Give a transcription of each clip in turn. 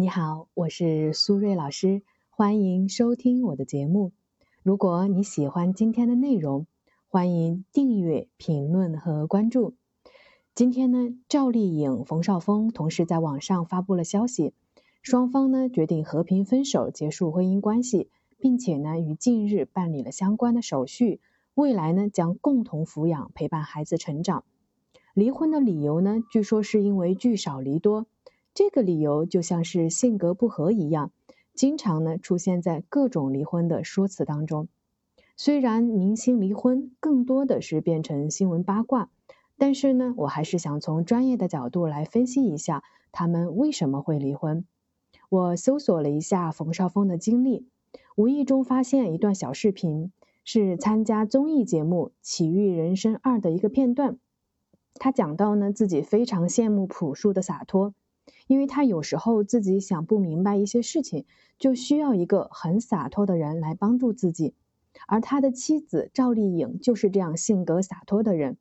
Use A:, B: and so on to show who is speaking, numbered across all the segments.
A: 你好，我是苏瑞老师，欢迎收听我的节目。如果你喜欢今天的内容，欢迎订阅、评论和关注。今天呢，赵丽颖、冯绍峰同时在网上发布了消息，双方呢决定和平分手，结束婚姻关系，并且呢于近日办理了相关的手续，未来呢将共同抚养、陪伴孩子成长。离婚的理由呢，据说是因为聚少离多。这个理由就像是性格不合一样，经常呢出现在各种离婚的说辞当中。虽然明星离婚更多的是变成新闻八卦，但是呢，我还是想从专业的角度来分析一下他们为什么会离婚。我搜索了一下冯绍峰的经历，无意中发现一段小视频，是参加综艺节目《奇遇人生二》的一个片段。他讲到呢，自己非常羡慕朴树的洒脱，因为他有时候自己想不明白一些事情，就需要一个很洒脱的人来帮助自己。而他的妻子赵丽颖就是这样性格洒脱的人。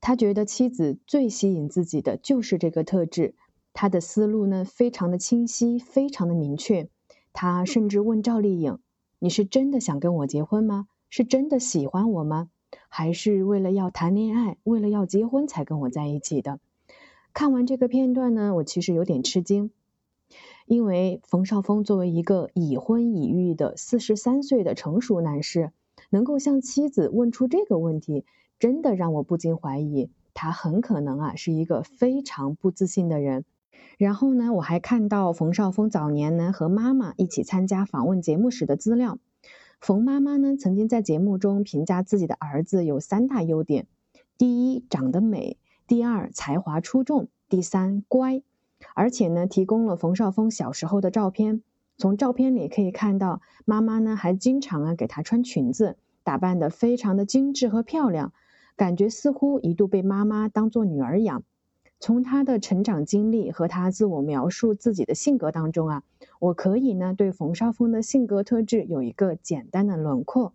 A: 他觉得妻子最吸引自己的就是这个特质。他的思路呢，非常的清晰，非常的明确。他甚至问赵丽颖：“你是真的想跟我结婚吗？是真的喜欢我吗？”还是为了要谈恋爱，为了要结婚才跟我在一起的。看完这个片段呢，我其实有点吃惊，因为冯绍峰作为一个已婚已育的四十三岁的成熟男士，能够向妻子问出这个问题，真的让我不禁怀疑，他很可能啊是一个非常不自信的人。然后呢，我还看到冯绍峰早年呢和妈妈一起参加访问节目时的资料。冯妈妈呢，曾经在节目中评价自己的儿子有三大优点：第一，长得美；第二，才华出众；第三，乖。而且呢，提供了冯绍峰小时候的照片。从照片里可以看到，妈妈呢还经常啊给他穿裙子，打扮得非常的精致和漂亮，感觉似乎一度被妈妈当做女儿养。从他的成长经历和他自我描述自己的性格当中啊，我可以呢对冯绍峰的性格特质有一个简单的轮廓。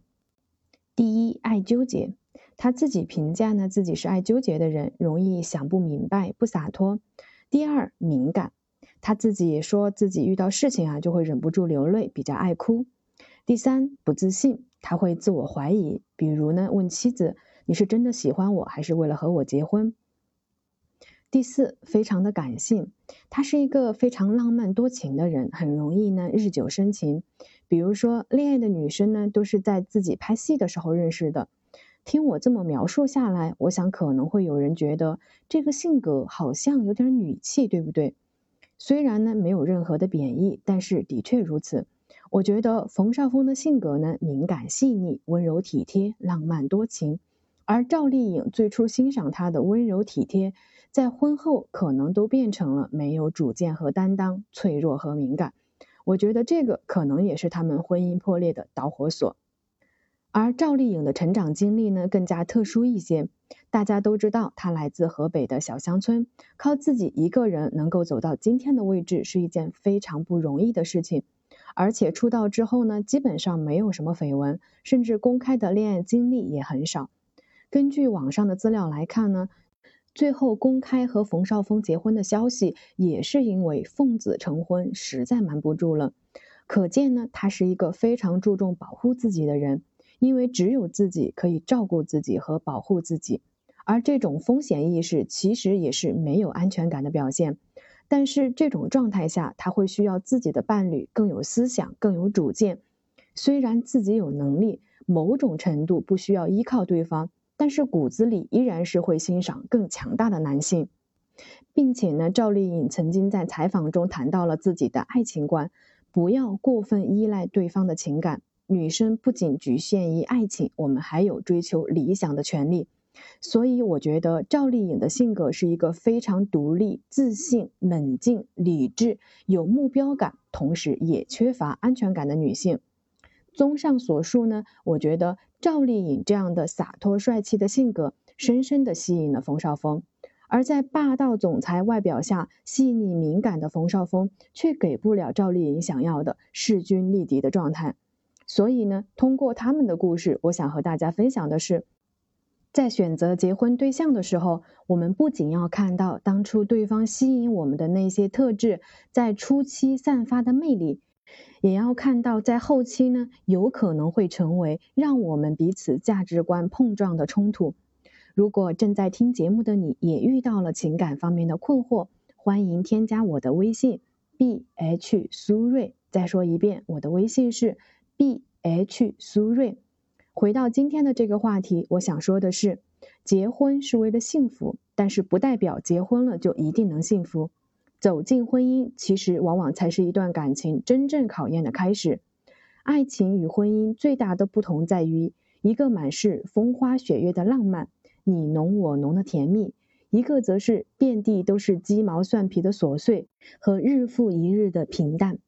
A: 第一，爱纠结，他自己评价呢自己是爱纠结的人，容易想不明白，不洒脱。第二，敏感，他自己也说自己遇到事情啊就会忍不住流泪，比较爱哭。第三，不自信，他会自我怀疑，比如呢问妻子：“你是真的喜欢我，还是为了和我结婚？”第四，非常的感性，他是一个非常浪漫多情的人，很容易呢日久生情。比如说，恋爱的女生呢都是在自己拍戏的时候认识的。听我这么描述下来，我想可能会有人觉得这个性格好像有点女气，对不对？虽然呢没有任何的贬义，但是的确如此。我觉得冯绍峰的性格呢敏感细腻、温柔体贴、浪漫多情，而赵丽颖最初欣赏他的温柔体贴。在婚后可能都变成了没有主见和担当、脆弱和敏感，我觉得这个可能也是他们婚姻破裂的导火索。而赵丽颖的成长经历呢更加特殊一些，大家都知道她来自河北的小乡村，靠自己一个人能够走到今天的位置是一件非常不容易的事情。而且出道之后呢，基本上没有什么绯闻，甚至公开的恋爱经历也很少。根据网上的资料来看呢。最后公开和冯绍峰结婚的消息，也是因为奉子成婚实在瞒不住了。可见呢，他是一个非常注重保护自己的人，因为只有自己可以照顾自己和保护自己。而这种风险意识其实也是没有安全感的表现。但是这种状态下，他会需要自己的伴侣更有思想、更有主见。虽然自己有能力，某种程度不需要依靠对方。但是骨子里依然是会欣赏更强大的男性，并且呢，赵丽颖曾经在采访中谈到了自己的爱情观，不要过分依赖对方的情感。女生不仅局限于爱情，我们还有追求理想的权利。所以我觉得赵丽颖的性格是一个非常独立、自信、冷静、理智、有目标感，同时也缺乏安全感的女性。综上所述呢，我觉得赵丽颖这样的洒脱帅气的性格，深深的吸引了冯绍峰；而在霸道总裁外表下细腻敏感的冯绍峰，却给不了赵丽颖想要的势均力敌的状态。所以呢，通过他们的故事，我想和大家分享的是，在选择结婚对象的时候，我们不仅要看到当初对方吸引我们的那些特质，在初期散发的魅力，也要看到在后期呢，有可能会成为让我们彼此价值观碰撞的冲突。如果正在听节目的你也遇到了情感方面的困惑，欢迎添加我的微信 b h 苏瑞。再说一遍，我的微信是 b h 苏瑞。回到今天的这个话题，我想说的是，结婚是为了幸福，但是不代表结婚了就一定能幸福。走进婚姻，其实往往才是一段感情真正考验的开始。爱情与婚姻最大的不同在于，一个满是风花雪月的浪漫，你侬我侬的甜蜜。一个则是遍地都是鸡毛蒜皮的琐碎和日复一日的平淡。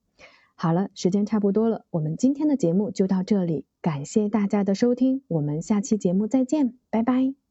A: 好了，时间差不多了，我们今天的节目就到这里，感谢大家的收听，我们下期节目再见，拜拜。